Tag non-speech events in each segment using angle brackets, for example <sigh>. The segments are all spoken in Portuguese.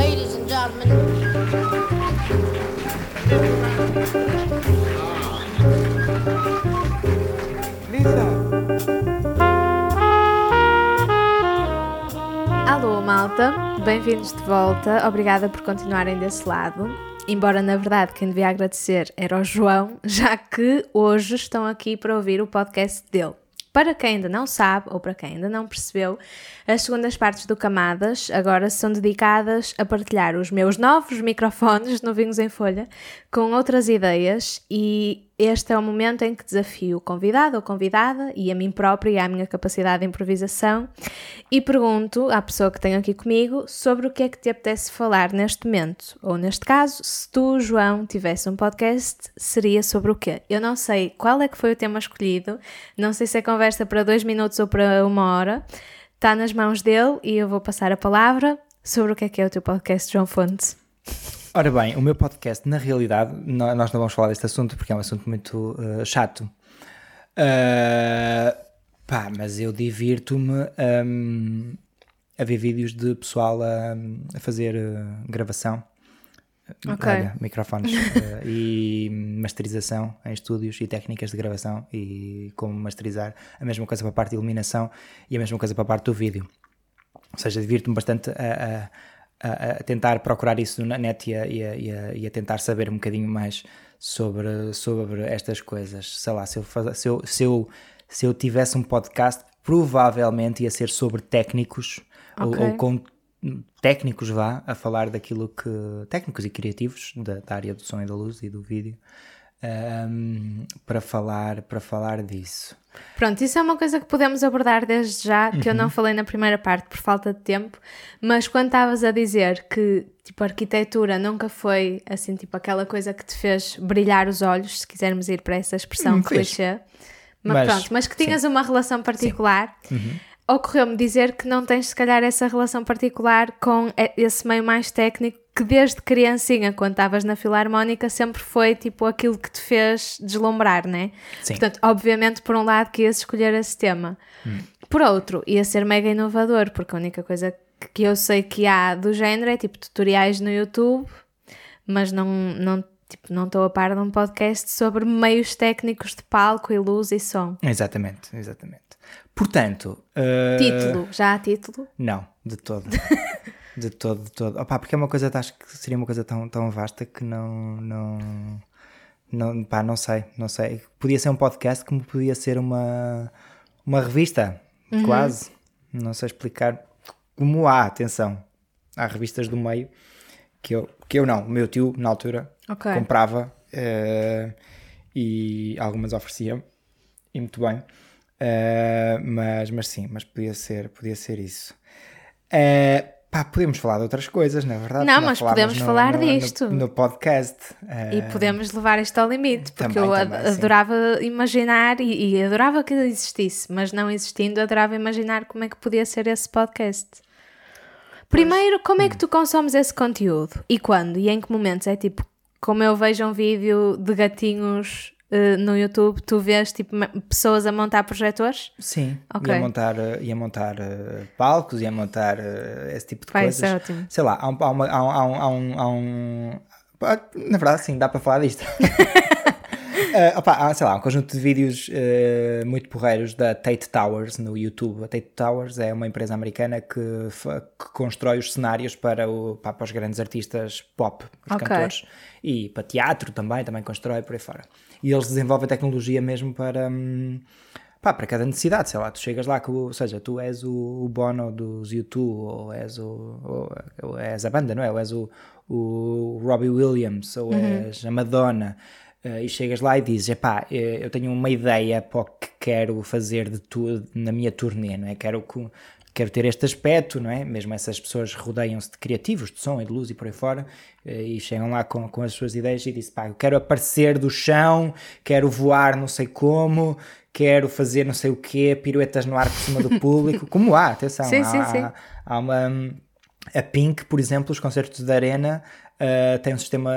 Ladies and gentlemen. Alô, malta, bem-vindos de volta. Obrigada por continuarem desse lado. Embora, na verdade, quem devia agradecer era o João, já que hoje estão aqui para ouvir o podcast dele. Para quem ainda não sabe, ou para quem ainda não percebeu, as segundas partes do Camadas agora são dedicadas a partilhar os meus novos microfones novinhos em folha com outras ideias e este é o momento em que desafio o convidado ou convidada e a mim própria e à minha capacidade de improvisação e pergunto à pessoa que tenho aqui comigo sobre o que é que te apetece falar neste momento. Ou neste caso, se tu, João, tivesse um podcast, seria sobre o quê? Eu não sei qual é que foi o tema escolhido, não sei se é conversa para dois minutos ou para uma hora. Está nas mãos dele e eu vou passar a palavra sobre o que é que é o teu podcast, João Fonte. Ora bem, o meu podcast, na realidade, nós não vamos falar deste assunto porque é um assunto muito uh, chato. Uh, pá, mas eu divirto-me um, a ver vídeos de pessoal a, a fazer uh, gravação. Ok. Olha, microfones uh, <laughs> e masterização em estúdios e técnicas de gravação e como masterizar. A mesma coisa para a parte de iluminação e a mesma coisa para a parte do vídeo. Ou seja, divirto-me bastante a, a- a, a tentar procurar isso na net e a, e a- e a- tentar saber um bocadinho mais sobre, sobre estas coisas. Sei lá, se eu, faz- se, eu, se, eu, se eu tivesse um podcast, provavelmente ia ser sobre técnicos ou- Ok. ou, com técnicos vá a falar daquilo que técnicos e criativos da, da área do som e da luz e do vídeo ahm, para falar para falar disso Pronto, isso é uma coisa que podemos abordar desde já, que eu não falei na primeira parte por falta de tempo, mas quando estavas a dizer que tipo, a arquitetura nunca foi assim, tipo, aquela coisa que te fez brilhar os olhos, se quisermos ir para essa expressão Hum, clichê, mas, Mas, pronto, mas que tinhas uma relação particular. Uhum. Ocorreu-me dizer que não tens, se calhar, essa relação particular com esse meio mais técnico que desde criancinha, quando estavas na Filarmónica, sempre foi tipo aquilo que te fez deslumbrar, né? Sim. Portanto, obviamente, por um lado, que ias escolher esse tema. Hum. Por outro, ia ser mega inovador, porque a única coisa que- eu sei que há do género é tipo tutoriais no YouTube, mas não não tipo, não estou a par de um podcast sobre meios técnicos de palco e luz e som. exatamente exatamente portanto ah, Título, já há título? não de todo <laughs> de todo de todo. Opa, porque é uma coisa acho que seria uma coisa tão tão vasta que não não não pá, não sei não sei. Podia ser um podcast como podia ser uma uma revista Uhum. quase. Não sei explicar como há atenção há revistas do meio que eu que eu não. O meu tio na altura Ok. comprava eh, e algumas ofereciam e muito bem. Eh, mas mas sim mas podia ser podia ser isso. Eh, pá podemos falar de outras coisas na verdade Não, mas podemos falar disto. no, no podcast Eh, E podemos levar isto ao limite, porque também, eu também, sim. adorava imaginar e, e adorava que existisse, mas não existindo, adorava imaginar como é que podia ser esse podcast. Primeiro, como é Hum. que tu consomes esse conteúdo? E quando? E em que momentos? É tipo, como eu vejo um vídeo de gatinhos eh, no YouTube, tu vês tipo pessoas a montar projetores? Sim, Ok. ia montar, eh, ia montar eh, palcos, ia montar eh, esse tipo de Vai, coisas. isso é ótimo. Sei lá, há um, há uma- há um- há um- há um- Na verdade, sim, dá para falar disto. <laughs> Eh, opá, há, sei lá, um conjunto de vídeos eh, muito porreiros da Tate Towers no YouTube. A Tate Towers é uma empresa americana que, que constrói os cenários para, o, para os grandes artistas pop, os Ok. cantores. E para teatro também, também constrói por aí fora. E eles desenvolvem tecnologia mesmo para, hum, pá, para cada necessidade. Sei lá, tu chegas lá, o- ou seja, tu és o, o Bono dos YouTube, ou és, o, ou, és a banda, não é? Ou és o, o Robbie Williams, ou és a Madonna. Eh, e chegas lá e dizes, epá, eh, eu tenho uma ideia para o que quero fazer de tudo na minha turnê, não é? Quero, quero ter este aspecto, não é? Mesmo essas pessoas rodeiam-se de criativos, de som e de luz e por aí fora, eh, e chegam lá com, com as suas ideias e dizem, pá, eu quero aparecer do chão, quero voar não sei como, quero fazer não sei o quê, piruetas no ar por cima do público, <laughs> como há, atenção, Sim, há, sim, sim. há uma... A Pink, por exemplo, os concertos da Arena, uh, tem um sistema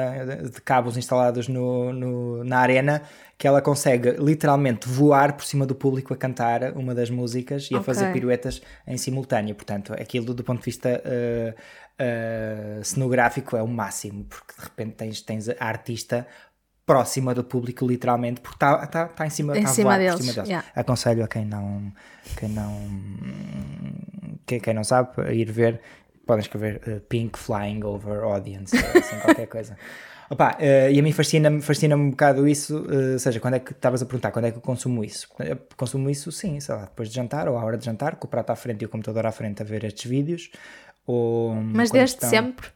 de cabos instalados no, no, na arena que ela consegue literalmente voar por cima do público a cantar uma das músicas e a Ok. fazer piruetas em simultâneo. Portanto, aquilo do ponto de vista uh, uh, cenográfico é o máximo, porque de repente tens, tens a artista próxima do público, literalmente, porque está tá, tá em cima, Em tá a cima voar deles, por cima deles. yeah. Aconselho a quem não, quem não, quem, quem não sabe a ir ver, podem escrever uh, Pink Flying Over Audience, assim, qualquer coisa. <laughs> Opa, uh, e a mim fascina-me fascina um bocado isso, uh, ou seja, quando é que estavas a perguntar, quando é que eu consumo isso? Eu consumo isso, sim, sei lá, depois de jantar ou à hora de jantar, com o prato à frente e o computador à frente a ver estes vídeos. Ou, Mas desde estão- sempre?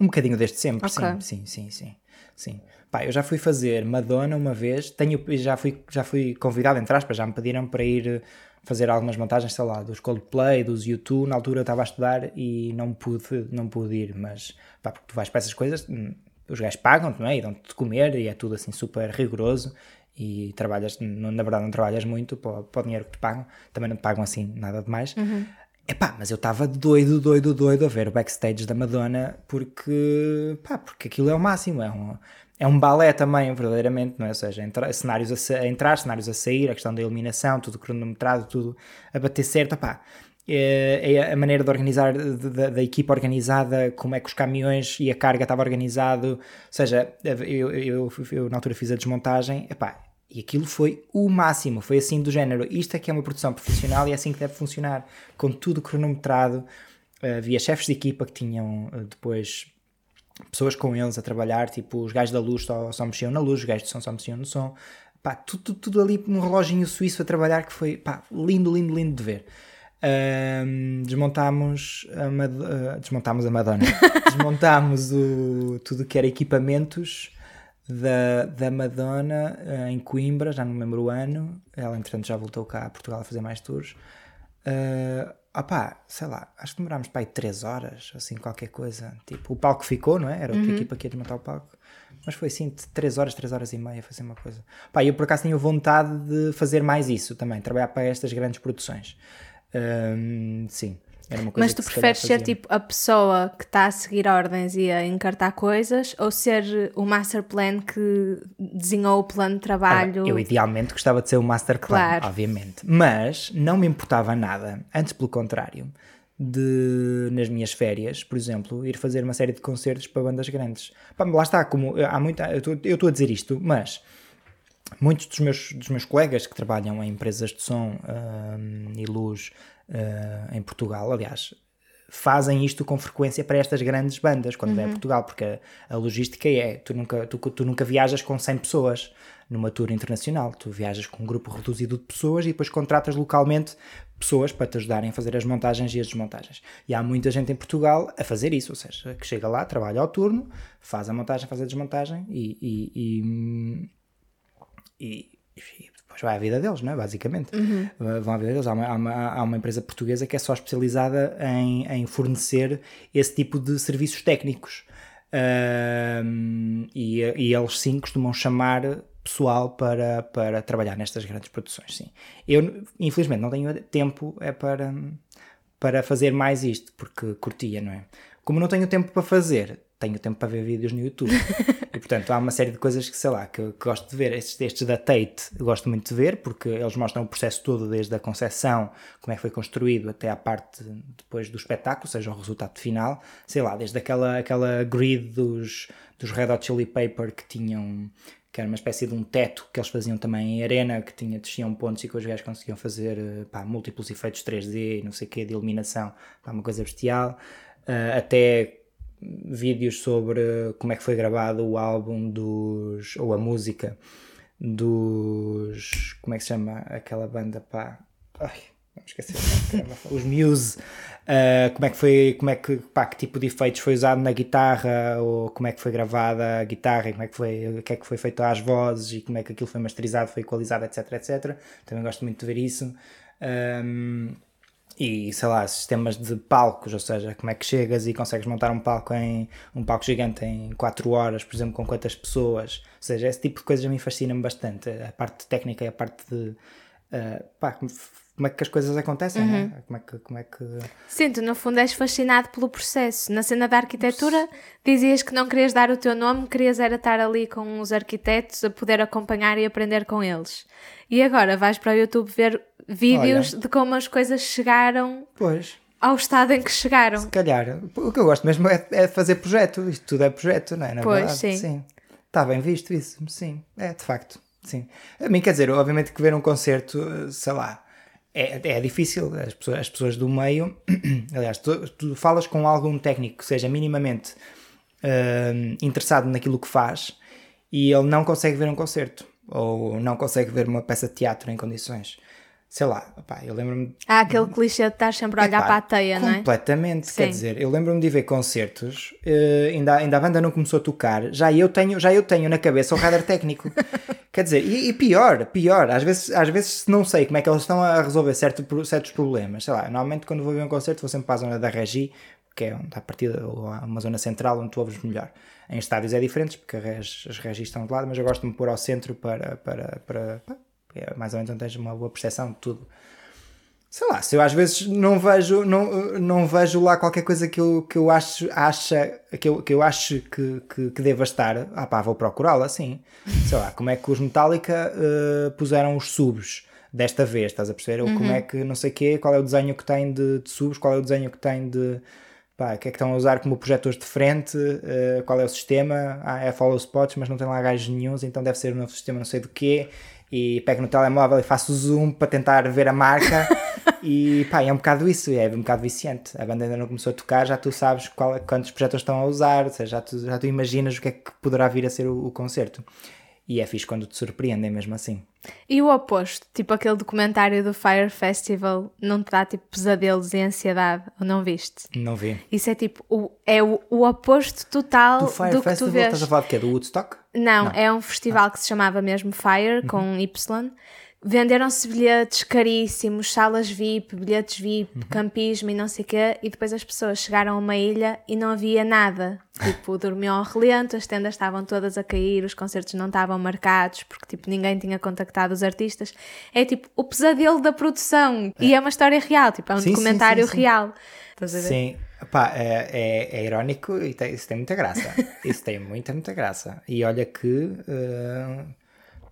um bocadinho desde sempre, Ok. sim, sim, sim, sim, sim. Pá, eu já fui fazer Madonna uma vez, tenho, já, fui, já fui convidado, entre aspas, já me pediram para ir fazer algumas montagens, sei lá, dos Coldplay, dos U2, na altura eu estava a estudar e não pude, não pude ir, mas pá, porque tu vais para essas coisas, hum, os gajos pagam-te, não é? E dão-te de comer e é tudo assim super rigoroso e trabalhas, na verdade não trabalhas muito para, para o dinheiro que te pagam, também não te pagam assim nada demais. Epá, mas eu estava doido, doido, doido a ver o backstage da Madonna porque, pá, porque aquilo é o máximo, é um, é um balé também, verdadeiramente, não é? Ou seja, entra- cenários a, a entrar, cenários a sair, a questão da iluminação, tudo cronometrado, tudo a bater certo, pá. É, é a maneira de organizar, da, equipa organizada, como é que os caminhões e a carga estava organizado, ou seja, eu, eu, eu na altura fiz a desmontagem, epá, e aquilo foi o máximo, foi assim do género. Isto é que é uma produção profissional e é assim que deve funcionar, com tudo cronometrado. Uh, havia chefes de equipa que tinham depois pessoas com eles a trabalhar, tipo os gajos da luz só, só mexiam na luz, os gajos de som só mexiam no som. Pá, tudo, tudo, tudo ali num reloginho suíço a trabalhar que foi pá, lindo, lindo, lindo de ver. Ahm, desmontámos a, Mad- ah, desmontámos a Madonna, <laughs> desmontámos o, tudo que era equipamentos da, da Madonna ah, em Coimbra, já não me lembro o ano. Ela, entretanto, já voltou cá a Portugal a fazer mais tours. Ah, opá, sei lá, acho que demorámos para aí 3 horas, assim, qualquer coisa. Tipo, o palco ficou, não é? Era outra equipa que ia desmontar o palco. Mas foi assim, 3 horas, 3 horas e meia, fazer uma coisa. Pá, eu por acaso tinha vontade de fazer mais isso também, trabalhar para estas grandes produções. Ahm, sim, Mas tu se preferes ser tipo a pessoa que está a seguir ordens e a encartar coisas ou ser o master plan que desenhou o plano de trabalho? Eu idealmente gostava de ser o master plan, Claro. obviamente. Mas não me importava nada, antes pelo contrário, de nas minhas férias, por exemplo, ir fazer uma série de concertos para bandas grandes. Pá, lá está, como há muita, eu estou- a dizer isto, mas muitos dos meus, dos meus colegas que trabalham em empresas de som hum, e luz hum, em Portugal, aliás, fazem isto com frequência para estas grandes bandas quando é Portugal, porque a, a logística é, tu nunca, tu, tu nunca viajas com 100 pessoas numa tour internacional, tu viajas com um grupo reduzido de pessoas e depois contratas localmente pessoas para te ajudarem a fazer as montagens e as desmontagens. E há muita gente em Portugal a fazer isso, ou seja, que chega lá, trabalha ao turno, faz a montagem, faz a desmontagem e, e- e- e, e depois vai à vida deles, não é? basicamente. Uh, Vão à vida deles. Há uma, há, uma, há uma empresa portuguesa que é só especializada em, em fornecer esse tipo de serviços técnicos. E, e eles sim costumam chamar pessoal para, para trabalhar nestas grandes produções, sim. Eu, infelizmente, não tenho tempo é para, para fazer mais isto, porque curtia, não é? Como não tenho tempo para fazer, tenho tempo para ver vídeos no YouTube. <laughs> e portanto há uma série de coisas que sei lá, que, que gosto de ver. Estes, estes da Tate gosto muito de ver, porque eles mostram o processo todo, desde a concepção, como é que foi construído, até à parte depois do espetáculo, seja, o resultado final. Sei lá, desde aquela, aquela grid dos, dos Red Hot Chili Pepper que tinham que era uma espécie de um teto que eles faziam também em arena, que tinha, desciam pontos e que os gajos conseguiam fazer eh, pá, múltiplos efeitos 3D, não sei o quê, de iluminação, pá, uma coisa bestial, uh, até vídeos sobre como é que foi gravado o álbum dos, ou a música dos, como é que se chama aquela banda, pá, ai, nome, caramba, <laughs> os Muse, uh, como é que foi, como é que, pá, que tipo de efeitos foi usado na guitarra, ou como é que foi gravada a guitarra, e como é que foi, o que é que foi feito às vozes, e como é que aquilo foi masterizado, foi equalizado, etc, etc. Também gosto muito de ver isso. Um, e sei lá, sistemas de palcos, ou seja, como é que chegas e consegues montar um palco em um palco gigante em 4 horas, por exemplo, com quantas pessoas, ou seja, esse tipo de coisas a mim fascina-me bastante, a parte técnica e a parte de uh, pá, como, como é que as coisas acontecem, Uhum. né? como, é que, como é que. Sim, tu no fundo és fascinado pelo processo. Na cena da arquitetura dizias que não querias dar o teu nome, querias era estar ali com os arquitetos a poder acompanhar e aprender com eles. E agora vais para o YouTube ver vídeos de como as coisas chegaram Pois, ao estado em que chegaram. se calhar. O que eu gosto mesmo é, é fazer projeto. Isto tudo é projeto, não é? Na Pois, verdade, sim. Está bem visto isso, sim. É, de facto, sim. A mim, quer dizer, obviamente que ver um concerto, eh, sei lá, é, é difícil. As pessoas, as pessoas do meio, <clears throat> aliás, tu, tu falas com algum técnico que seja minimamente hum, interessado naquilo que faz e ele não consegue ver um concerto ou não consegue ver uma peça de teatro em condições. Sei lá, opá, eu lembro-me Há aquele clichê de estar sempre a olhar Epá, para a teia, não é? Completamente, Sim. quer dizer, eu lembro-me de ver concertos, eh, ainda, ainda a banda não começou a tocar, já eu tenho, já eu tenho na cabeça o radar técnico. <laughs> quer dizer, e, e pior, pior, às vezes, às vezes não sei como é que eles estão a resolver certo, certos problemas. Sei lá, normalmente quando vou ver um concerto vou sempre para a zona da Regi, que é onde a partida, ou uma zona central onde tu ouves melhor. Em estádios é diferente, porque a regi, as regis estão de lado, mas eu gosto de me pôr ao centro para, para, para, pá, é mais ou menos onde tens uma boa percepção de tudo. Sei lá, se eu às vezes não vejo, não, não vejo lá qualquer coisa que eu, que eu acho, acha, que eu, que eu acho que, que, que deva estar, ah pá, vou procurá-la, sim. Sei lá, como é que os Metallica eh, puseram os subs desta vez, estás a perceber? Ou como é que, não sei o quê, qual é o desenho que tem de, de subs, qual é o desenho que tem de, pá, o que é que estão a usar como projetores de frente, eh, qual é o sistema, ah, é follow spots, mas não tem lá gajos nenhuns, então deve ser um novo sistema não sei do quê, e pego no telemóvel e faço zoom para tentar ver a marca, <laughs> e pá, é um bocado isso, é um bocado viciante. A banda ainda não começou a tocar, já tu sabes qual, quantos projetores estão a usar, ou seja, já tu, já tu imaginas o que é que poderá vir a ser o, o concerto. E é fixe quando te surpreendem mesmo assim. E o oposto, tipo aquele documentário do Fire Festival, não te dá tipo pesadelos e ansiedade, ou não viste? Não vi. Isso é tipo, o, é o, o oposto total Do do, Fire que tu Festival, vês. estás a falar de quê? Do Woodstock? Não, é um festival que se chamava mesmo Fire, com Y. Venderam-se bilhetes caríssimos, salas VIP, bilhetes VIP, campismo e não sei o quê, e depois as pessoas chegaram a uma ilha e não havia nada. <laughs> Tipo, dormiam ao relento, as tendas estavam todas a cair, os concertos não estavam marcados, porque tipo, ninguém tinha contactado os artistas. É tipo o pesadelo da produção. E é uma história real, tipo, é um Sim, sim, documentário sim, sim. real. Estás a ver? Sim, Pá, é, é, é irónico e tem, isso tem muita graça. <laughs> isso tem muita, muita graça. E olha que eh,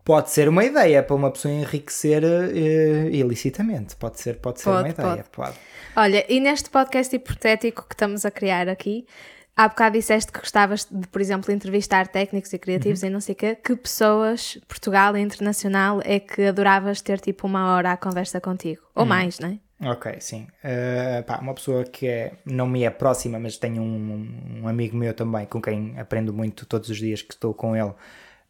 pode ser uma ideia para uma pessoa enriquecer eh, ilicitamente. Pode ser, pode ser Pode, uma ideia. Pode. Olha, e neste podcast hipotético que estamos a criar aqui, há bocado disseste que gostavas de, por exemplo, entrevistar técnicos e criativos e não sei o quê. Que pessoas, Portugal e internacional, é que adoravas ter tipo uma hora à conversa contigo? Ou mais, não é? Ok, sim. Eh, pá, uma pessoa que é, não me é próxima, mas tenho um, um amigo meu também com quem aprendo muito todos os dias que estou com ele,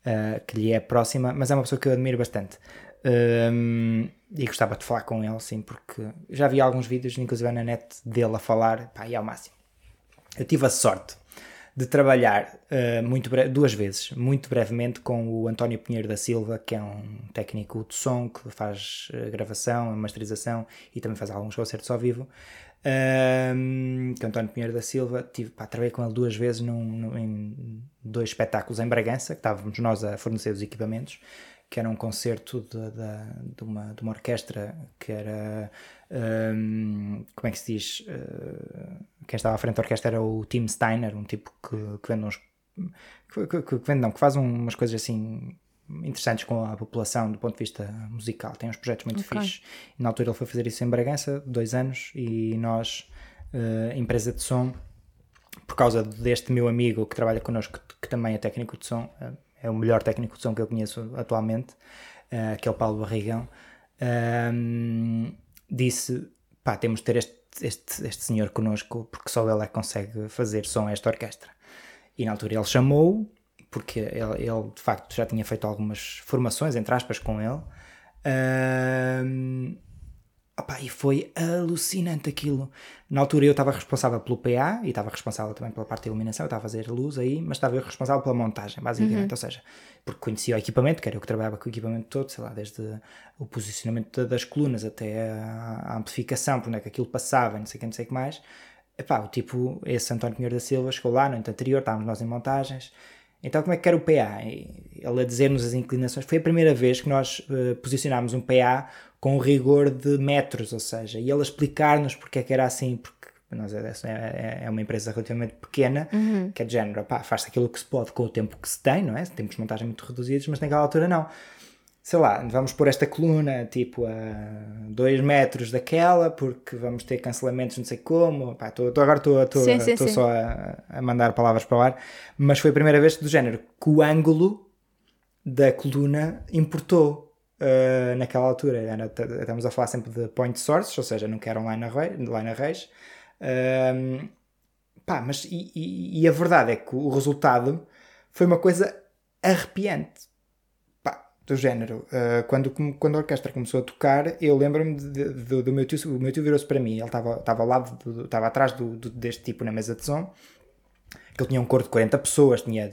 eh, que lhe é próxima, mas é uma pessoa que eu admiro bastante. Um, e gostava de falar com ele, sim, porque já vi alguns vídeos, inclusive na net, dele a falar, pá, e ao máximo. Eu tive a sorte de trabalhar uh, muito duas vezes, muito brevemente, com o António Pinheiro da Silva, que é um técnico de som que faz uh, gravação, masterização e também faz alguns concertos ao vivo. Um, o António Pinheiro da Silva, tive, pá, trabalhei com ele duas vezes num, num- em dois espetáculos em Bragança, que estávamos nós a fornecer os equipamentos, que era um concerto de, de, de uma, de uma orquestra que era. Um, como é que se diz? Uh, quem estava à frente da orquestra era o Tim Steiner, um tipo que, que vende uns. Que, que, que vende, não, que faz um- umas coisas assim interessantes com a população do ponto de vista musical. Tem uns projetos muito Ok. fixes. E na altura ele foi fazer isso em Bragança, dois anos, e nós, uh, empresa de som, por causa deste meu amigo que trabalha connosco, que, que também é técnico de som, eh, é o melhor técnico de som que eu conheço atualmente, eh, que é o Paulo Barrigão, disse: pá, temos de ter este, este, este senhor connosco, porque só ele é que consegue fazer som a esta orquestra. E na altura ele chamou-o, porque ele, ele, de facto já tinha feito algumas formações, entre aspas, com ele. Ehm, Opá, e foi alucinante aquilo. Na altura eu estava responsável pelo PA e estava responsável também pela parte da iluminação, eu estava a fazer luz aí, mas estava eu responsável pela montagem, basicamente. Ou seja, porque conhecia o equipamento, que era eu que trabalhava com o equipamento todo, sei lá, desde o posicionamento das colunas até a, amplificação, por onde é que aquilo passava, não sei o que, não sei o que mais. Epá, o tipo, esse António Pinheiro da Silva chegou lá no ano anterior, estávamos nós em montagens. Então, como é que era o PA? Ele a dizer-nos as inclinações. Foi a primeira vez que nós eh, posicionámos um PA com rigor de metros, ou seja, e ele explicar-nos porque é que era assim, porque nós é, é, é uma empresa relativamente pequena, que é de género, pá, faz-se aquilo que se pode com o tempo que se tem, não é? Tempos de montagem muito reduzidos, mas naquela altura não. Sei lá, vamos pôr esta coluna tipo a 2 metros daquela, porque vamos ter cancelamentos não sei como. Pá, tô, tô, agora estou só a, a mandar palavras para o ar, mas foi a primeira vez do género que o ângulo da coluna importou. Uh, naquela altura, Era- estamos a falar sempre de point sources, ou seja, nunca eram line, array, line arrays. Um, pá, mas e, e- e a verdade é que o resultado foi uma coisa arrepiante. Pá, do género. uh, quando, quando a orquestra começou a tocar, eu lembro-me do, meu tio. O meu tio virou-se para mim. Ele estava ao lado, do- do- estava atrás do, do- deste tipo na mesa de som. Que ele tinha um coro de 40 pessoas, tinha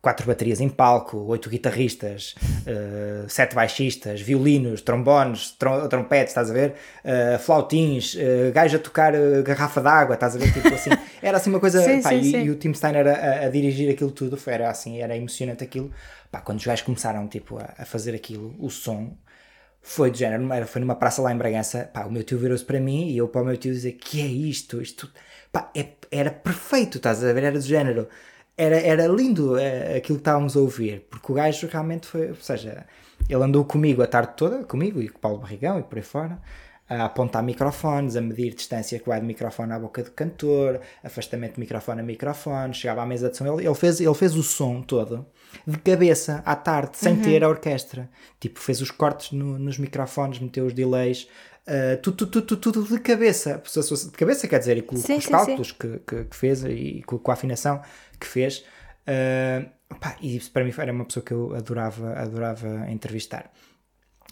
quatro baterias em palco, oito guitarristas, eh, sete baixistas, violinos, trombones, trom- trompetes, estás a ver? Eh, flautins, uh, gajo a tocar eh, garrafa d'água, estás a ver? Tipo assim, <laughs> era assim uma coisa. Sim, pá, sim, e, sim. e o Tim Steiner a, a dirigir aquilo tudo, foi, era assim, era emocionante aquilo. Pá, quando os gajos começaram tipo, a, a fazer aquilo, o som. Foi de género, foi numa praça lá em Bragança. Pá, o meu tio virou-se para mim e eu para o meu tio dizer: Que é isto? Isto pá, é- era perfeito, estás a ver? Era do género, era, era lindo eh, aquilo que estávamos a ouvir, porque o gajo realmente foi, ou seja, ele andou comigo a tarde toda, comigo e com o Paulo Barrigão e por aí fora, a apontar microfones, a medir distância que vai de microfone à boca do cantor, afastamento de microfone a microfone, chegava à mesa de som, ele, ele fez, ele fez o som todo de cabeça à tarde, sem ter a orquestra. Tipo, fez os cortes no- nos microfones, meteu os delays, uh, tudo, tudo, tudo, tudo de cabeça. De cabeça, quer dizer, e com, Sim, com os sim, cálculos que, que, que fez e com, com a afinação que fez. Uh, e para mim era uma pessoa que eu adorava, adorava entrevistar.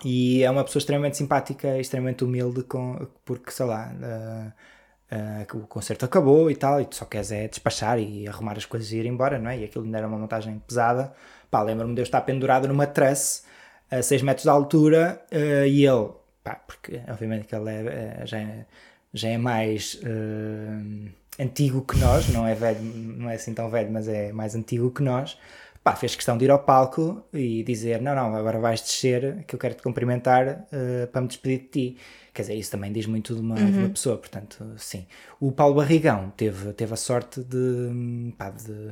E é uma pessoa extremamente simpática, extremamente humilde, com, porque sei lá, uh, uh, o concerto acabou e tal, e tu só queres é despachar e arrumar as coisas e ir embora, não é? E aquilo ainda era uma montagem pesada. Pá, lembro-me de eu estar pendurado numa truss a 6 metros de altura uh, e ele, pá, porque obviamente que ele é, é- já, é, já é mais uh, antigo que nós, não é velho, não é assim tão velho, mas é mais antigo que nós. Pá, fez questão de ir ao palco e dizer: Não, não, agora vais descer, que eu quero te cumprimentar uh, para me despedir de ti. Quer dizer, isso também diz muito de uma, de uma pessoa, portanto, sim. O Paulo Barrigão teve, teve a sorte de, pá, de,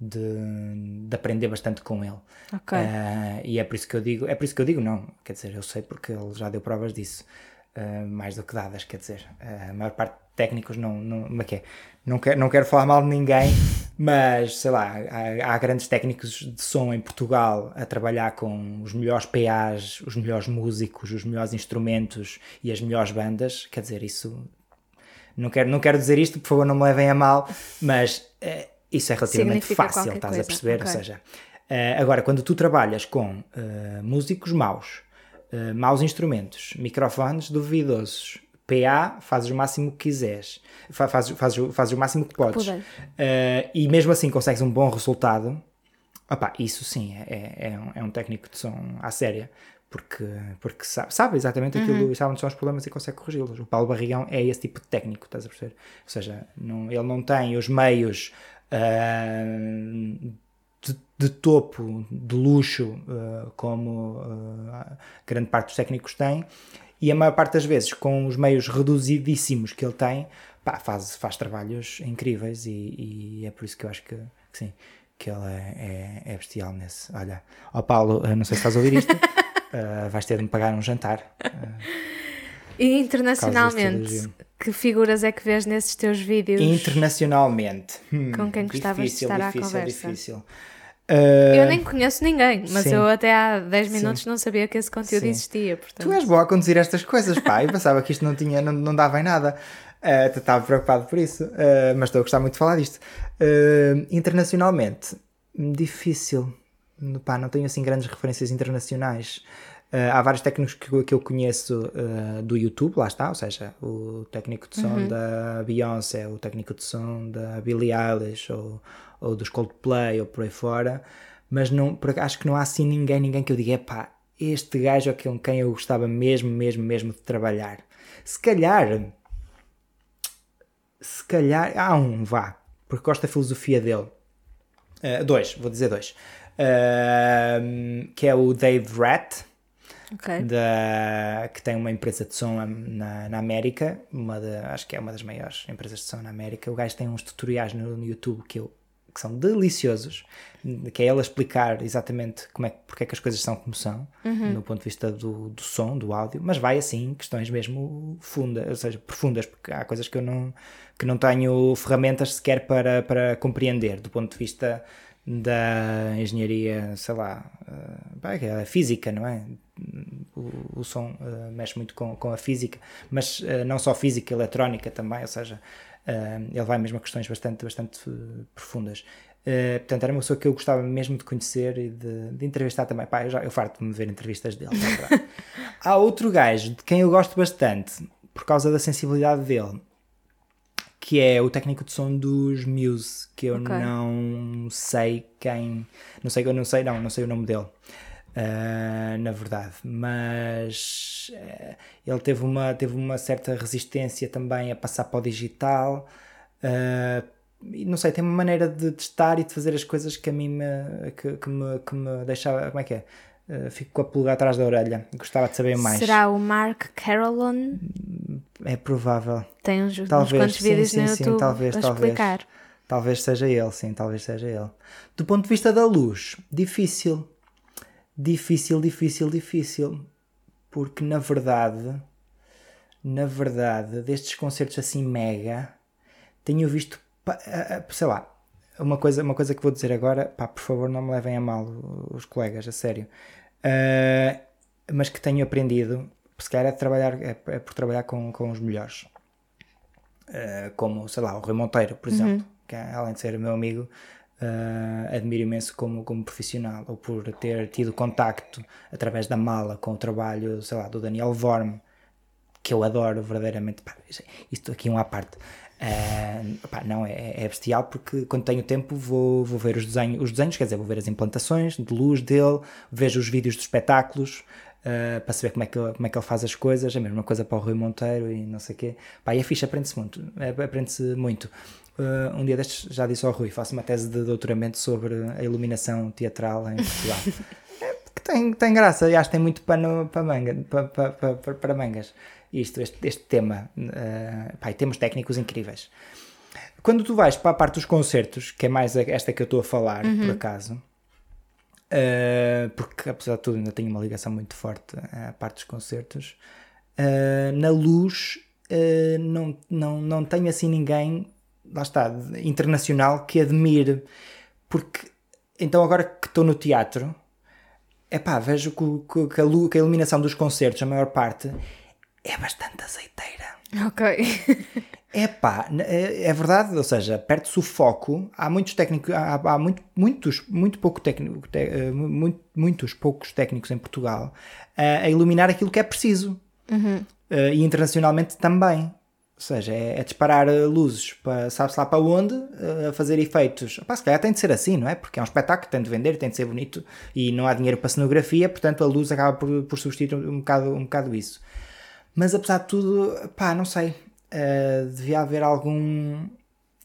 de, de aprender bastante com ele. Ok. Ah, e é por isso que eu digo, é por isso que eu digo não, quer dizer, eu sei porque ele já deu provas disso, ah, mais do que dadas, quer dizer, ah, a maior parte de técnicos não, não, como é que é? não, quero, não quero falar mal de ninguém, mas sei lá, há, há grandes técnicos de som em Portugal a trabalhar com os melhores PAs, os melhores músicos, os melhores instrumentos e as melhores bandas, quer dizer, isso não quero, não quero dizer isto, por favor, não me levem a mal, mas eh, isso é relativamente Significa fácil, estás coisa, a perceber? ok. Ou seja, agora, quando tu trabalhas com músicos maus, eh, maus instrumentos, microfones duvidosos, PA, fazes o máximo que quiseres, fa- fazes, fazes, o- fazes o máximo que podes, eh, e mesmo assim consegues um bom resultado, opá, isso sim é, é, é um, é um técnico de som à séria. Porque, porque sabe, sabe exatamente aquilo Uhum. sabe onde são os problemas e consegue corrigi-los. O Paulo Barrigão é esse tipo de técnico, estás a perceber? Ou seja, não, ele não tem os meios ah, de, de topo, de luxo, ah, como ah, grande parte dos técnicos têm, e a maior parte das vezes, com os meios reduzidíssimos que ele tem, pá, faz, faz trabalhos incríveis e, e é por isso que eu acho que, que sim, que ele é, é, é bestial nesse. Olha, ó Paulo, eu não sei se estás a ouvir isto, ah, <laughs> vais ter de me pagar um jantar. E internacionalmente. Que figuras é que vês nesses teus vídeos? Internacionalmente. Hum, Com quem gostavas de difícil, estar à difícil, conversa? Difícil. Eu Ah, nem conheço ninguém, mas sim. eu até há 10 minutos não sabia que esse conteúdo Sim. existia. Portanto, Tu és boa a conduzir estas coisas, pá. Eu pensava que isto não, tinha, não, não dava em nada. Tu estava preocupado por isso. Ah, mas estou a gostar muito de falar disto. Ah, internacionalmente, difícil. Pá, não tenho assim grandes referências internacionais. Ah, há vários técnicos que, eu- que eu conheço ah, do YouTube, lá está, ou seja, o técnico de som da Beyoncé, o técnico de som da Billie Eilish ou, ou dos Coldplay ou por aí fora, mas não, acho que não há assim ninguém, ninguém que eu diga, pá, este gajo é com quem eu gostava mesmo, mesmo, mesmo de trabalhar. Se calhar, se calhar, há um, vá, porque gosto da filosofia dele. Uh, dois, vou dizer dois. Um, que é o Dave Rat. Ok. da, que tem uma empresa de som na, na América, uma de- acho que é uma das maiores empresas de som na América. O gajo tem uns tutoriais no, no YouTube que, eu, que são deliciosos, que é ele a explicar exatamente como é, que- porque é que as coisas são como são, no ponto de vista do, do som, do áudio, mas vai assim, questões mesmo fundas, ou seja, profundas, porque há coisas que eu não, que não tenho ferramentas sequer para, para compreender, do ponto de vista da engenharia, sei lá, a física, não é? O, o som eh, mexe muito com, com a física, mas eh, não só física, eletrónica também, ou seja, eh, ele vai mesmo a questões bastante, bastante profundas. Portanto, era uma pessoa que eu gostava mesmo de conhecer e de, de entrevistar também. Pá, eu, já, eu farto de me ver entrevistas dele. verdade. <laughs> Há outro gajo de quem eu gosto bastante, por causa da sensibilidade dele, que é o técnico de som dos Muse, que eu Ok. não sei quem, não sei, eu não sei, não, não sei o nome dele, ah, na verdade, mas eh, ele teve uma, teve uma certa resistência também a passar para o digital, e não sei, tem uma maneira de testar e de fazer as coisas que a mim me, que, que me, que me deixava, como é que é? Fico com a pulga atrás da orelha, gostava de saber mais. Será o Mark Carolyn? É provável. Tem uns, uns Talvez, quantos sim, vídeos sim, no sim, YouTube talvez, a talvez. explicar. Talvez seja ele, sim, talvez seja ele. Do ponto de vista da luz, difícil. Difícil, difícil, difícil. Porque na verdade, na verdade, destes concertos assim mega, tenho visto, sei lá, uma coisa, uma coisa que vou dizer agora, pá, por favor não me levem a mal os colegas, a sério. Ah, mas que tenho aprendido, se calhar é, trabalhar, é, é por trabalhar com, com os melhores. Uh, como, sei lá, o Rui Monteiro, por exemplo, que é, além de ser meu amigo, uh, admiro imenso como, como profissional, ou por ter tido contacto através da mala com o trabalho, sei lá, do Daniel Vorm, que eu adoro verdadeiramente. Pá, isto aqui é um à parte. Uh, pá, não, é, é bestial porque quando tenho tempo vou, vou ver os desenhos, os desenhos, quer dizer, vou ver as implantações de luz dele, vejo os vídeos dos espetáculos, uh, para saber como é, que ele, como é que ele faz as coisas, a mesma coisa para o Rui Monteiro e não sei o quê. Pá, e é fixe, aprende-se muito, é, aprende-se muito. Uh, um dia destes já disse ao Rui, faço uma tese de doutoramento sobre a iluminação teatral em Portugal. <laughs> É, que tem, tem graça e acho que tem muito pano para, manga, para, para, para, para mangas. Isto, este, este tema. Uh, pá, temos técnicos incríveis. Quando tu vais para a parte dos concertos, que é mais esta que eu estou a falar, por acaso, uh, porque apesar de tudo ainda tenho uma ligação muito forte à parte dos concertos, uh, na luz uh, não, não, não tenho assim ninguém, lá está, internacional que admire, porque então agora que estou no teatro, é pá, vejo que, que, a, luz, que a iluminação dos concertos, a maior parte, é bastante azeiteira. Ok. <laughs> É pá, é, é verdade, ou seja, perde-se o foco. Há muitos técnicos, há, há muito, muitos, muito pouco técnico, te, muito, muitos poucos técnicos em Portugal a, a iluminar aquilo que é preciso. Uhum. Uh, e internacionalmente também. Ou seja, é, é disparar luzes para sabe-se lá para onde, a fazer efeitos. Pá, se calhar tem de ser assim, não é? Porque é um espetáculo, tem de vender, tem de ser bonito e não há dinheiro para cenografia, portanto a luz acaba por, por substituir um bocado, um bocado isso. Mas apesar de tudo, pá, não sei. Uh, devia haver algum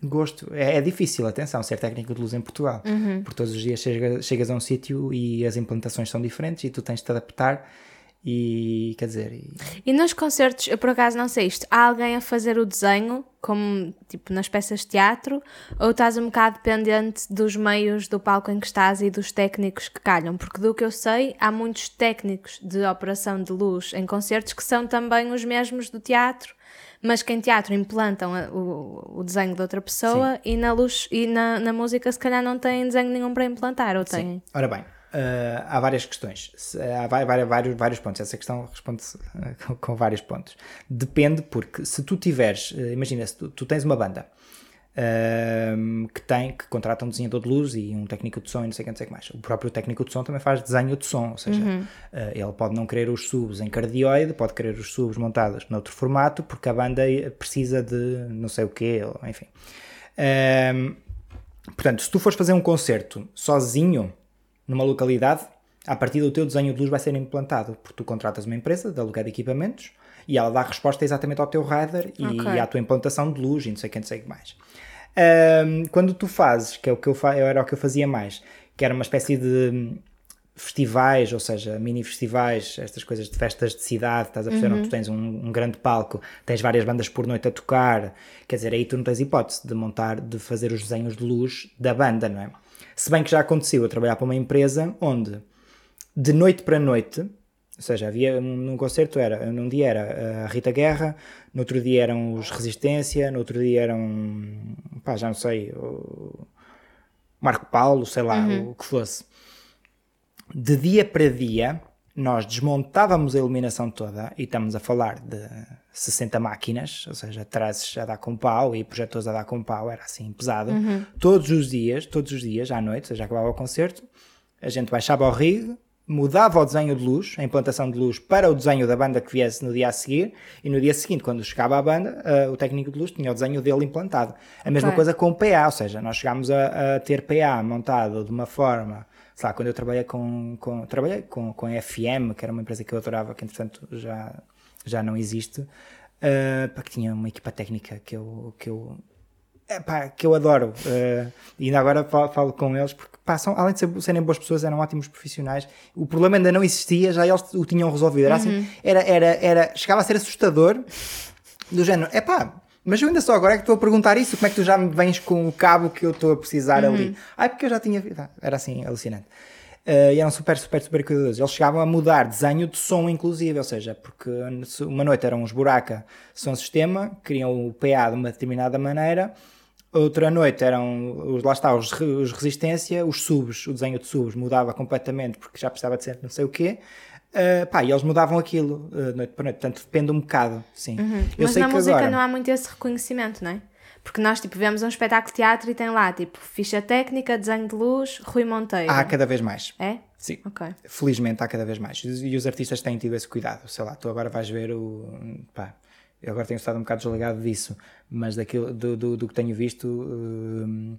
gosto. É, é, difícil, atenção, ser técnico de luz em Portugal. Uhum. Porque todos os dias chega, chegas a um sítio e as implantações são diferentes e tu tens de te adaptar. E quer dizer. E... e nos concertos, eu por acaso não sei isto, há alguém a fazer o desenho, como tipo nas peças de teatro, ou estás um bocado dependente dos meios do palco em que estás e dos técnicos que calham? Porque do que eu sei, há muitos técnicos de operação de luz em concertos que são também os mesmos do teatro, mas que em teatro implantam a, o, o desenho de outra pessoa Sim. e na luz e na, na música se calhar não têm desenho nenhum para implantar, ou têm? Ora bem, Uh, há várias questões, há vários, vários, vários pontos. Essa questão responde-se com, com, vários pontos. Depende, porque se tu tiveres, uh, imagina, se tu, tu, tens uma banda uh, que tem, que contrata um desenhador de luz e um técnico de som e não sei o que, não sei o que mais. O próprio técnico de som também faz desenho de som, ou seja, uhum. ele pode não querer os subs em cardioide, pode querer os subs montados noutro formato, porque a banda precisa de não sei o quê, ou, enfim. portanto, se tu fores fazer um concerto sozinho numa localidade, a partir do teu desenho de luz vai ser implantado, porque tu contratas uma empresa de aluguer de equipamentos e ela dá resposta exatamente ao teu rider e okay. à tua implantação de luz e não sei quem, não sei o que mais. Um, quando tu fazes, que é o que eu fa era o que eu fazia mais, que era uma espécie de festivais, ou seja, mini festivais, estas coisas de festas de cidade, estás a perceber? Onde tu tens um, um grande palco, tens várias bandas por noite a tocar, quer dizer, aí tu não tens hipótese de montar, de fazer os desenhos de luz da banda, não é? Se bem que já aconteceu eu trabalhar para uma empresa onde de noite para noite, ou seja, havia um- num concerto era, num dia era a Rita Guerra, no outro dia eram os Resistência, no outro dia eram, pá, já não sei, o Marco Paulo, sei lá, o que fosse. De dia para dia, nós desmontávamos a iluminação toda, e estamos a falar de 60 máquinas, ou seja, traços a dar com pau e projetores a dar com pau, era assim pesado. Todos os dias, todos os dias, à noite, ou seja, acabava o concerto, a gente baixava ao rig, mudava o desenho de luz, a implantação de luz, para o desenho da banda que viesse no dia a seguir, e no dia seguinte, quando chegava à banda, eh, o técnico de luz tinha o desenho dele implantado. A mesma Ok. coisa com o PA, ou seja, nós chegámos a, a ter PA montado de uma forma, sei lá, quando eu trabalhei com, com, trabalhei com, com a FM, que era uma empresa que eu adorava, que entretanto já, já não existe, eh, pá, que tinha uma equipa técnica que eu, que eu é pá, que eu adoro. eh, e ainda agora falo, falo com eles porque passam, além de ser- serem boas pessoas, eram ótimos profissionais. O problema ainda não existia, já eles o tinham resolvido. Era assim, era, era, era, chegava a ser assustador do género, é pá. Mas eu ainda só agora é que estou a perguntar isso. Como é que tu já me vens com o cabo que eu estou a precisar ali? Ai, porque eu já tinha. ah, Era assim, alucinante. Eh, e eram super, super, super cuidadosos. Eles chegavam a mudar desenho de som, inclusive, ou seja, porque uma noite eram uns buraca som sistema, queriam o PA de uma determinada maneira, outra noite eram, os, lá está, os, os resistência, os subs, o desenho de subs mudava completamente porque já precisava de ser não sei o quê. Eh, pá, e eles mudavam aquilo eh, noite para noite, portanto depende um bocado, sim. Uhum. Mas na música agora, não há muito esse reconhecimento, não é? Porque nós, tipo, vemos um espetáculo de teatro e tem lá, tipo, ficha técnica, desenho de luz, Rui Monteiro. há cada vez mais. É? Sim. Ok. Felizmente há cada vez mais. E os artistas têm tido esse cuidado. Sei lá, tu agora vais ver o. Pá, eu agora tenho estado um bocado desligado disso, mas daquilo, do, do, do que tenho visto, hum,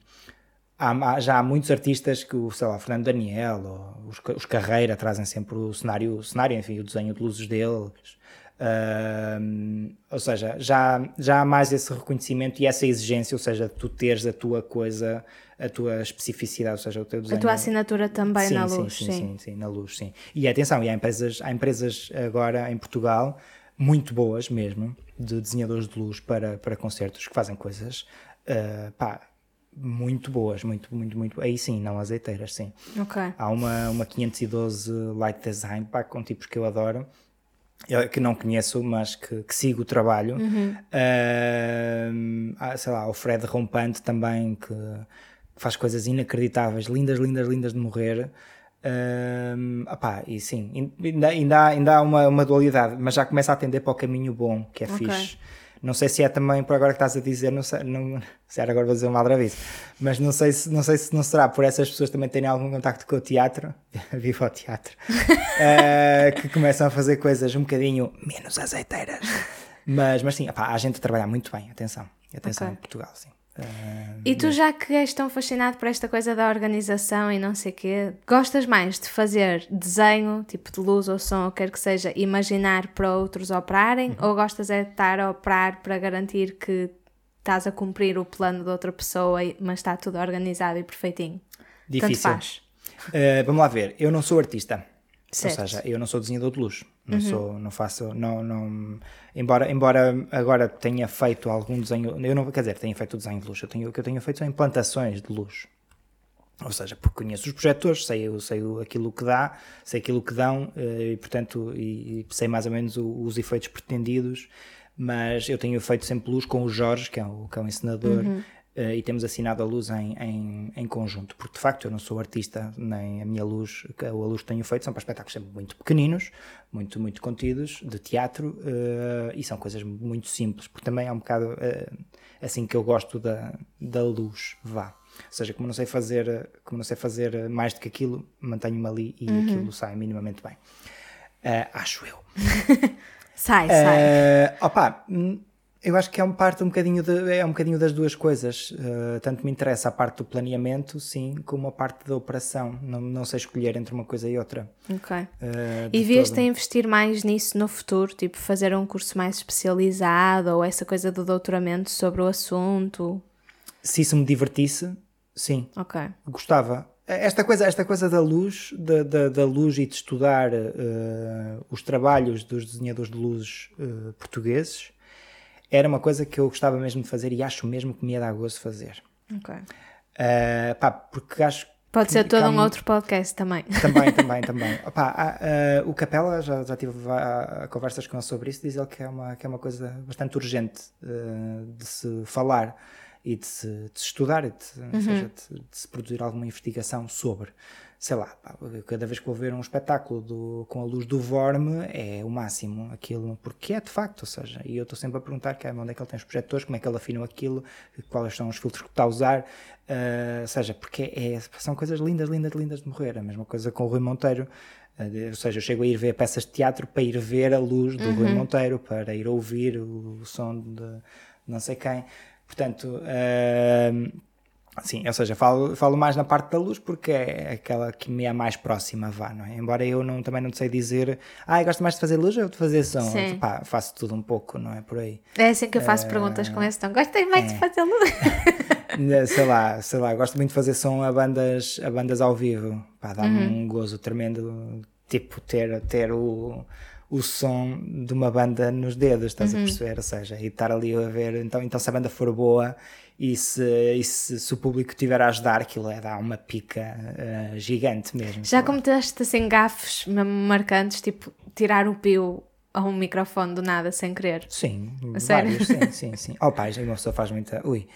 há, já há muitos artistas que, o, sei lá, Fernando Daniel ou os, os Carreira trazem sempre o cenário, o cenário, enfim, o desenho de luzes deles. Hum, ou seja, já, já há mais esse reconhecimento e essa exigência, ou seja, tu teres a tua coisa, a tua especificidade, ou seja, o teu A desenho. tua assinatura também sim, na sim, luz, sim, sim. sim, sim, na luz, sim. E atenção, e há empresas, há empresas agora em Portugal muito boas mesmo, de desenhadores de luz para, para concertos que fazem coisas ah, pá, muito boas, muito, muito, muito. Aí sim, não azeiteiras, sim. Ok. Há uma, uma 512 Light Design, pá, com tipos que eu adoro, que não conheço, mas que, que sigo o trabalho. Ahm, há, sei lá, o Fred Rompante também, que, faz coisas inacreditáveis, lindas, lindas, lindas de morrer. Ahm, opá, e sim, ainda, ainda há, ainda há uma, uma dualidade, mas já começa a atender para o caminho bom, que é Ok. fixe. Não sei se é também por agora que estás a dizer, não sei, não, <laughs> se era agora vou dizer uma aldrabice, mas não sei, se, não sei se não será por essas pessoas também terem algum contacto com o teatro, <laughs> viva o teatro, <laughs> eh, que começam a fazer coisas um bocadinho menos azeiteiras. Mas, mas sim, opá, há gente a trabalhar muito bem, atenção, atenção Ok. em Portugal, sim. Eh, E tu, já que és tão fascinado por esta coisa da organização e não sei o quê, gostas mais de fazer desenho, tipo de luz ou som, ou quer que seja, imaginar para outros operarem, Uhum. ou gostas é de estar a operar para garantir que estás a cumprir o plano de outra pessoa, mas está tudo organizado e perfeitinho? Difícil. Tanto faz. Eh, vamos lá ver, eu não sou artista. Certo. Ou seja, eu não sou desenhador de luz. Não sou, não faço, não, não, embora, embora agora tenha feito algum desenho, eu não, quer dizer, tenha feito o desenho de luz, eu tenho, o que eu tenho feito são implantações de luz. Ou seja, porque conheço os projetores, sei, eu sei aquilo que dá, sei aquilo que dão eh, e, portanto, e, e sei mais ou menos o- os efeitos pretendidos, mas eu tenho feito sempre luz com o Jorge, que é o, que é o encenador, eh, e temos assinado a luz em, em, em conjunto, porque de facto eu não sou artista, nem a minha luz, a luz que tenho feito são para espetáculos sempre muito pequeninos, muito, muito contidos, de teatro, eh, e são coisas muito simples, porque também é um bocado eh, assim que eu gosto da, da luz, vá. Ou seja, como não sei fazer, como não sei fazer mais do que aquilo, mantenho-me ali e aquilo sai minimamente bem. Acho eu. <laughs> Sai, sai. Opa, hum, eu acho que é um parte um bocadinho de- é um bocadinho das duas coisas. Eh, tanto me interessa a parte do planeamento, sim, como a parte da operação. Não, não sei escolher entre uma coisa e outra. Ok. de E vias-te todo. a investir mais nisso no futuro, tipo fazer um curso mais especializado ou essa coisa do doutoramento sobre o assunto? Se isso me divertisse, sim, Ok. gostava. esta coisa, esta coisa da luz, da, da, da luz e de estudar uh, os trabalhos dos desenhadores de luzes uh, portugueses era uma coisa que eu gostava mesmo de fazer e acho mesmo que me ia dar gozo fazer. Ok. Uh, pá, porque acho Pode ser todo um outro podcast também. Também, também, <laughs> também. Opa, há, eh, o Capela, já, já tive a, a conversas com ele sobre isso, diz ele que é uma, que é uma coisa bastante urgente eh, de se falar e de se, de se estudar, e de, ou seja, de, de se produzir alguma investigação sobre. Sei lá, pá, cada vez que vou ver um espetáculo do, com a luz do Vorme é o máximo aquilo, porque é de facto, ou seja, e eu estou sempre a perguntar que, onde é que ele tem os projetores, como é que ele afinou aquilo, quais são os filtros que está a usar, eh, ou seja, porque é, são coisas lindas, lindas, lindas de morrer. A mesma coisa com o Rui Monteiro. eh, Ou seja, eu chego a ir ver peças de teatro para ir ver a luz do Rui Monteiro, para ir ouvir o som de não sei quem. Portanto, eh, sim, ou seja, falo, falo mais na parte da luz porque é aquela que me é mais próxima, vá, não é? Embora eu não, também não sei dizer, ah, gosto mais de fazer luz ou de fazer som. Sim. Pá, faço tudo um pouco, não é? Por aí. É assim que eu faço perguntas com esse tom. Gostei mais de fazer luz. <laughs> Né, sei lá, sei lá, gosto muito de fazer som a bandas, a bandas ao vivo. Pá, dá-me um gozo tremendo, tipo, ter, ter o, o som de uma banda nos dedos, estás a perceber? Ou seja, e estar ali a ver, então, então se a banda for boa e se, e se, se o público estiver a ajudar, aquilo é dar uma pica eh, gigante mesmo. Já cometeste assim gafes marcantes, tipo tirar o pio a um microfone do nada sem querer? Sim, sério? vários, sim, sim, sim. <laughs> Oh já uma pessoa faz muita. Ui,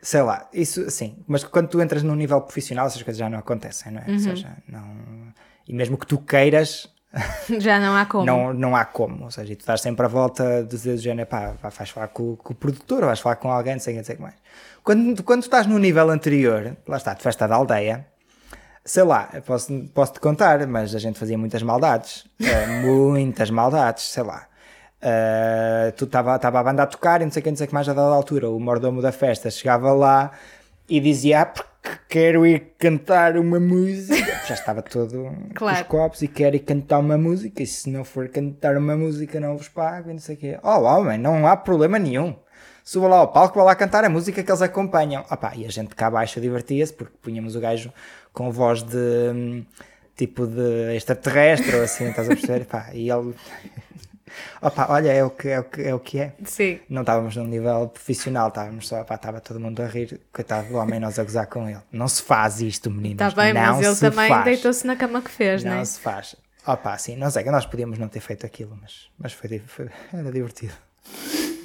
sei lá, isso sim, mas quando tu entras num nível profissional, essas coisas já não acontecem, não é? Ou seja, não. E mesmo que tu queiras, <laughs> Já não há como. não, não há como. Ou seja, tu estás sempre à volta de dizer do género, pá, vais falar com, com o produtor, vais falar com alguém, não sei o que, mais. Quando, quando estás no nível anterior, lá está, de festa da aldeia, sei lá, posso, posso te contar, mas a gente fazia muitas maldades, <laughs> eh, muitas maldades, sei lá. Eh, tu estava a banda a tocar e não sei o que mais a dada altura. O mordomo da festa chegava lá e dizia, ah, porque quero ir cantar uma música. <laughs> Já estava todo Claro. os copos e quero ir cantar uma música. E se não for cantar uma música, não vos pago e não sei o quê. Oh, homem, não há problema nenhum. Suba lá ao palco, vá lá cantar a música que eles acompanham. Opá, e a gente cá abaixo divertia-se porque punhamos o gajo com voz de hum, tipo de extraterrestre ou assim, estás a perceber? <laughs> Pá, e ele. Opa, olha, é o que é. O que, é, o que é. Sim. Não estávamos num nível profissional, estávamos só, pá, estava todo mundo a rir, coitado do homem, nós a gozar com ele. Não se faz isto, meninos. Está Tá bem, não mas ele também deitou-se na cama que fez, Não não é? se faz. Opa, sim, não sei, nós podíamos não ter feito aquilo, mas, mas foi, foi- era divertido. <laughs>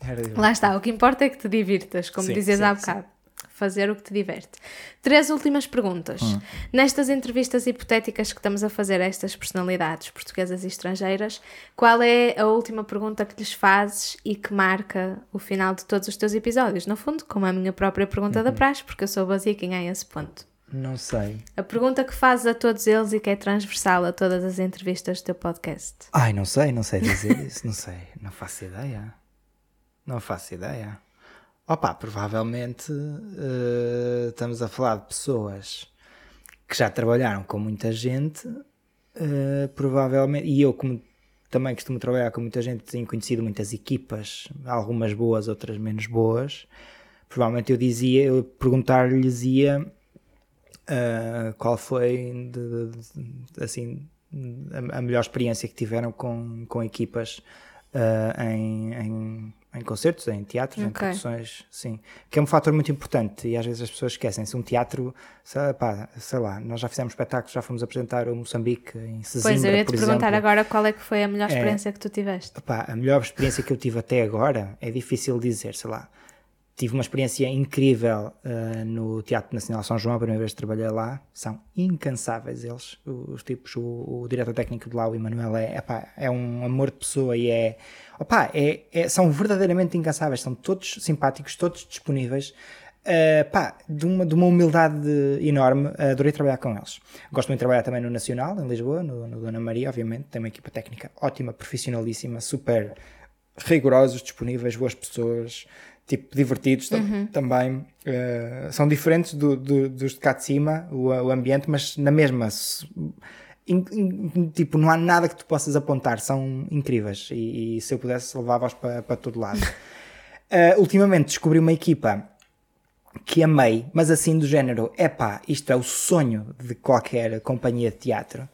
Era divertido. Lá está, o que importa é que te divirtas, como Sim, dizias sim, há bocado. Fazer o que te diverte. Três últimas perguntas. Hum. Nestas entrevistas hipotéticas que estamos a fazer a estas personalidades portuguesas e estrangeiras, qual é a última pergunta que lhes fazes e que marca o final de todos os teus episódios? No fundo, como a minha própria pergunta Uhum. da praxe, porque eu sou basiquinha a esse ponto. Não sei. A pergunta que fazes a todos eles e que é transversal a todas as entrevistas do teu podcast. Ai, não sei, não sei dizer isso, não sei, não faço ideia. Não faço ideia. Opa, provavelmente eh, estamos a falar de pessoas que já trabalharam com muita gente, eh, provavelmente, e eu como também costumo trabalhar com muita gente, tenho conhecido muitas equipas, algumas boas, outras menos boas. Provavelmente eu dizia, eu perguntar-lhes ia Uh, qual foi de- de- assim a, a melhor experiência que tiveram com, com equipas uh, em, em, em concertos, em teatros, em Ok. produções, sim, que é um fator muito importante e às vezes as pessoas esquecem-se. Um teatro, sei, pá, sei lá, nós já fizemos espetáculos, já fomos apresentar o Moçambique em Sesimbra, Pois eu ia te perguntar exemplo. agora qual é que foi a melhor experiência que tu tiveste. Epá, a melhor experiência que eu tive até agora é difícil dizer, sei lá. Tive uma experiência incrível uh, no Teatro Nacional São João, a primeira vez que trabalhei lá. São incansáveis eles, os tipos. O, o diretor técnico de lá, o Emanuel, é, epá, é um amor de pessoa e é, opá, é, é- São verdadeiramente incansáveis, são todos simpáticos, todos disponíveis. Uh, pá, de uma, de uma humildade enorme, adorei trabalhar com eles. Gosto muito de trabalhar também no Nacional, em Lisboa, no, no Dona Maria, obviamente. Tem uma equipa técnica ótima, profissionalíssima, super rigorosos, disponíveis, boas pessoas, tipo, divertidos tam- também. Eh, são diferentes do, do- dos de cá de cima, o, o ambiente, mas na mesma. in- in- tipo, não há nada que tu possas apontar, são incríveis. E, e se eu pudesse, levava-os para, para todo lado. <laughs> Eh, ultimamente descobri uma equipa que amei, mas assim do género, epá, isto é o sonho de qualquer companhia de teatro,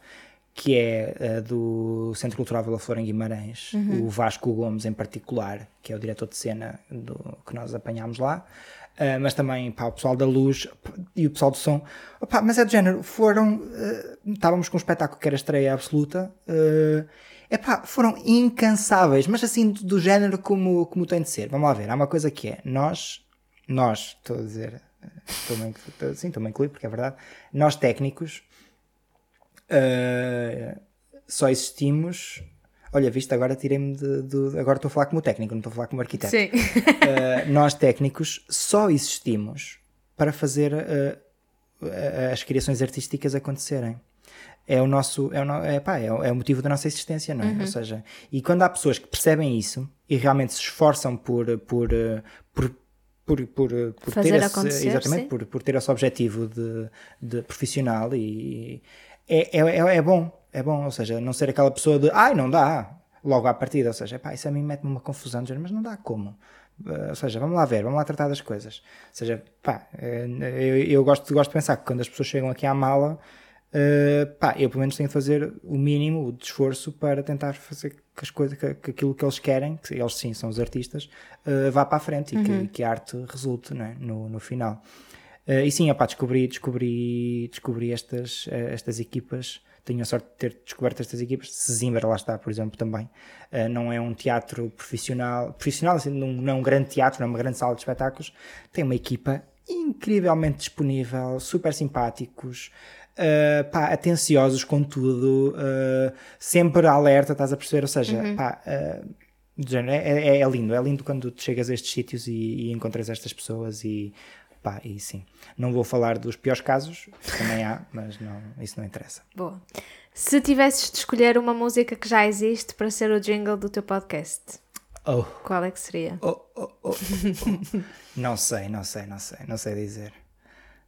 que é uh, do Centro Cultural Vila Flor em Guimarães, o Vasco Gomes em particular, que é o diretor de cena do, que nós apanhámos lá, uh, mas também pá, o pessoal da luz e o pessoal do som, Opá, mas é do género, foram, uh, estávamos com um espetáculo que era estreia absoluta, uh, epá, foram incansáveis, mas assim do, do género como, como tem de ser. Vamos lá ver, há uma coisa que é, nós, nós, estou a dizer, estou, sim, estou-me a incluir porque é verdade, nós técnicos, Uh, só existimos. Olha, viste, agora tirei-me de, de, Agora estou a falar como técnico, não estou a falar como arquiteto. Sim. Uh, nós técnicos só existimos para fazer uh, as criações artísticas acontecerem. É o nosso. É o, no, é, pá, é, é, o motivo da nossa existência, não é? Uhum. Ou seja, e quando há pessoas que percebem isso e realmente se esforçam por, por, por por, por, por ter esse, exatamente por, por ter esse objetivo de, de profissional e é, é, é, bom, é bom, ou seja, não ser aquela pessoa de ai, não dá, logo à partida, ou seja, pá, isso a mim mete-me uma confusão, mas não dá como. Uh, ou seja, vamos lá ver, vamos lá tratar das coisas. Ou seja, pá, eh, eu, eu gosto, gosto de pensar que quando as pessoas chegam aqui à mala, uh, pá, eu pelo menos tenho de fazer o mínimo de esforço para tentar fazer que as coisas, que, que aquilo que eles querem, que eles sim são os artistas, uh, vá para a frente e uhum. que, que, a arte resulte é? no, no final. Uh, e sim, opá, descobri, descobri, descobri estas, uh, estas equipas. Tenho a sorte de ter descoberto estas equipas. Sesimbra, lá está, por exemplo, também. Uh, não é um teatro profissional, profissional, assim, não, não é um grande teatro, não é uma grande sala de espetáculos. Tem uma equipa incrivelmente disponível, super simpáticos, uh, pá, atenciosos com tudo, sempre alerta, estás a perceber? Ou seja, uhum. pá, é, é, é, lindo, é lindo quando tu chegas a estes sítios e, e encontras estas pessoas e Pá, e sim. Não vou falar dos piores casos, também há, mas não, isso não interessa. Boa. Se tivesses de escolher uma música que já existe para ser o jingle do teu podcast, oh. qual é que seria? Oh, oh, oh, <laughs> não sei, não sei, não sei, não sei dizer.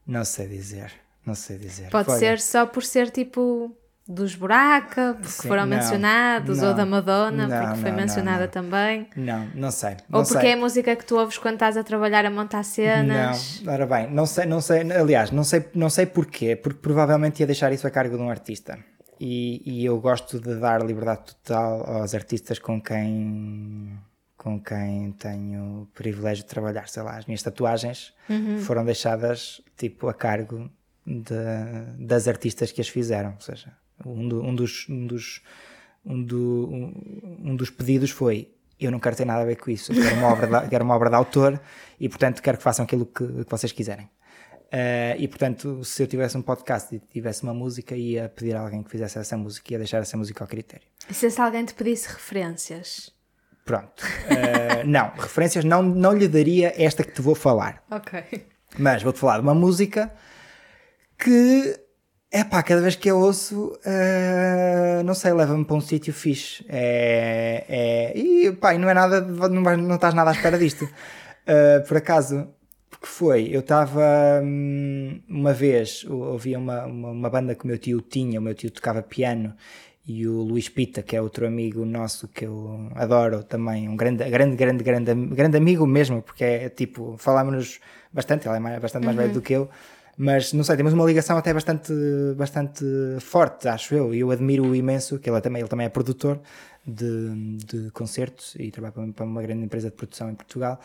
Não sei dizer, não sei dizer. Pode ser só por ser tipo dos Buraca, porque Sim, foram não, mencionados, não, ou da Madonna, não, porque foi mencionada também. Não, não sei. ou porque sei. é a música que tu ouves quando estás a trabalhar a montar cenas. Não, ora bem, não sei, não sei, aliás, não sei, não sei porquê, porque provavelmente ia deixar isso a cargo de um artista. E, e eu gosto de dar liberdade total aos artistas com quem com quem tenho o privilégio de trabalhar, sei lá, as minhas tatuagens uhum. foram deixadas tipo a cargo de, das artistas que as fizeram, ou seja, um, do, um, dos, um, dos, um, do, um, um, dos pedidos foi eu não quero ter nada a ver com isso, eu quero uma obra de, <laughs> quero uma obra de autor e portanto quero que façam aquilo que, que vocês quiserem. Uh, e portanto, se eu tivesse um podcast e tivesse uma música, ia pedir a alguém que fizesse essa música e ia deixar essa música ao critério. E se alguém te pedisse referências? Pronto. Uh, <laughs> não, referências não, não lhe daria esta que te vou falar. Ok. Mas vou-te falar de uma música que é pá, cada vez que eu ouço, uh, não sei, leva-me para um sítio fixe. É, é, e pá, não é nada, não, não estás nada à espera disto. Uh, <laughs> por acaso, porque foi, eu estava hum, uma vez, ouvia uma, uma, uma, banda que o meu tio tinha, o meu tio tocava piano e o Luís Pita, que é outro amigo nosso que eu adoro também, um grande, grande, grande, grande, grande amigo mesmo, porque é tipo, falámos bastante, ele é mais, bastante mais uhum. velho do que eu mas não sei, temos uma ligação até bastante, bastante forte, acho eu, e eu admiro imenso, que ele também, ele também é produtor de, de concertos e trabalha para uma grande empresa de produção em Portugal.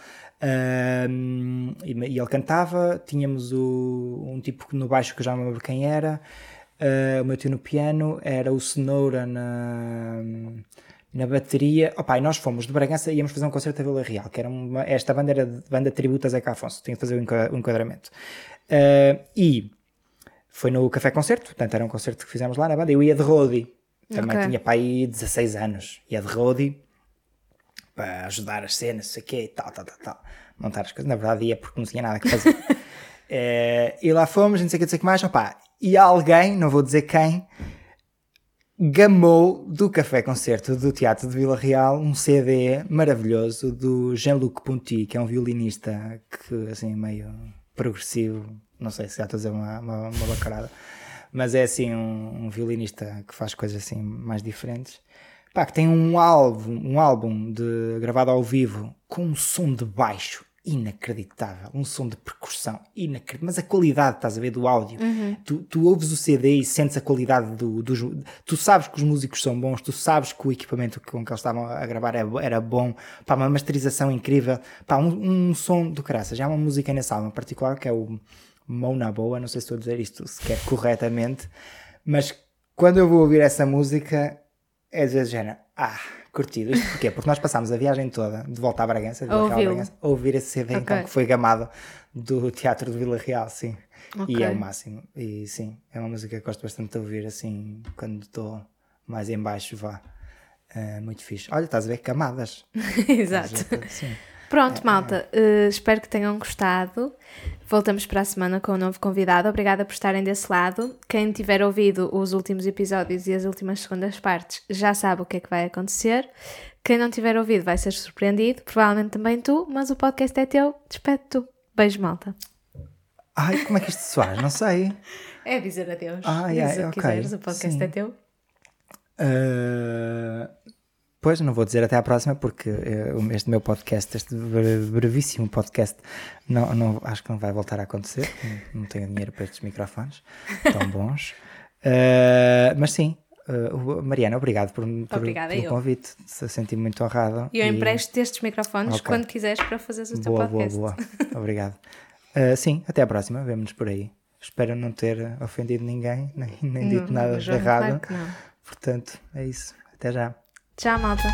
Um, e, e, ele cantava, tínhamos o, um tipo no baixo que eu já não lembro quem era, uh, o meu tio no piano, era o Cenoura na na bateria. Opa, e nós fomos de Bragança e íamos fazer um concerto a Vila Real, que era uma, esta banda era de banda tributa a Zeca Afonso, tinha de fazer o enquadramento. Uh, e foi no Café Concerto, portanto era um concerto que fizemos lá na banda. Eu ia de Rodi, também okay. tinha para aí 16 anos, ia de Rodi para ajudar as cenas, sei o quê, tal, tal, tal, tal, montar as coisas. Na verdade ia porque não tinha nada que fazer. uh, <laughs> e lá fomos, não sei o que, não sei o que mais, opa, e alguém, não vou dizer quem, gamou do Café Concerto do Teatro de Vila Real um CD maravilhoso do Jean-Luc Ponty, que é um violinista que, assim, meio progressivo, não sei se já estou a dizer uma, uma, uma bacarada, mas é assim um, um, violinista que faz coisas assim mais diferentes. Pá, que tem um álbum, um álbum de, gravado ao vivo com um som de baixo inacreditável. Um som de percussão inacreditável. Mas a qualidade, estás a ver, do áudio. Tu, tu ouves o CD e sentes a qualidade do, dos. Tu sabes que os músicos são bons, tu sabes que o equipamento com que eles estavam a gravar era, era bom. Pá, uma masterização incrível. Pá, um, um som do caraças. Já há uma música nesse álbum em particular que é o Mona Boa. Não sei se estou a dizer isto sequer corretamente. Mas quando eu vou ouvir essa música, é vezes género. Ah, curtido. Isto porquê? Porque nós passámos a viagem toda de volta à Bragança, de A Vila Real à. Bragança, a ouvir esse CD então Ok. que foi gamado do Teatro de Vila Real, sim. Ok. E é o máximo. E sim, é uma música que gosto bastante de ouvir assim quando estou mais em baixo, vá. É muito fixe. Olha, estás a ver camadas. <laughs> Exato. Sim. Pronto, malta, eh, espero que tenham gostado. Voltamos para a semana com um novo convidado. Obrigada por estarem desse lado. Quem tiver ouvido os últimos episódios e as últimas segundas partes já sabe o que é que vai acontecer. Quem não tiver ouvido vai ser surpreendido, provavelmente também tu, mas o podcast é teu. Despede tu. Beijo, malta. Ai, como é que isto se faz? Não sei. É dizer adeus. Ah, Diz é, o que ok. quiseres, o podcast Sim. é teu. Uh, pois, não vou dizer até à próxima, porque uh, este meu podcast, este bre- brevíssimo podcast, não, não, acho que não vai voltar a acontecer. Não- tenho dinheiro para estes microfones tão bons. Uh, <laughs> mas sim, uh, Mariana, obrigado por, por, Obrigada, pelo eu. convite. Se senti-me muito honrado. E eu e- empresto estes microfones Ok. quando quiseres para fazeres o teu Boa, boa, podcast. boa. <laughs> Obrigado. Uh, sim, até à próxima. Vemo-nos por aí. Espero não ter ofendido ninguém, nem, nem dito Não, nada de João, errado. Portanto, é isso. Até já. Tchau, malta.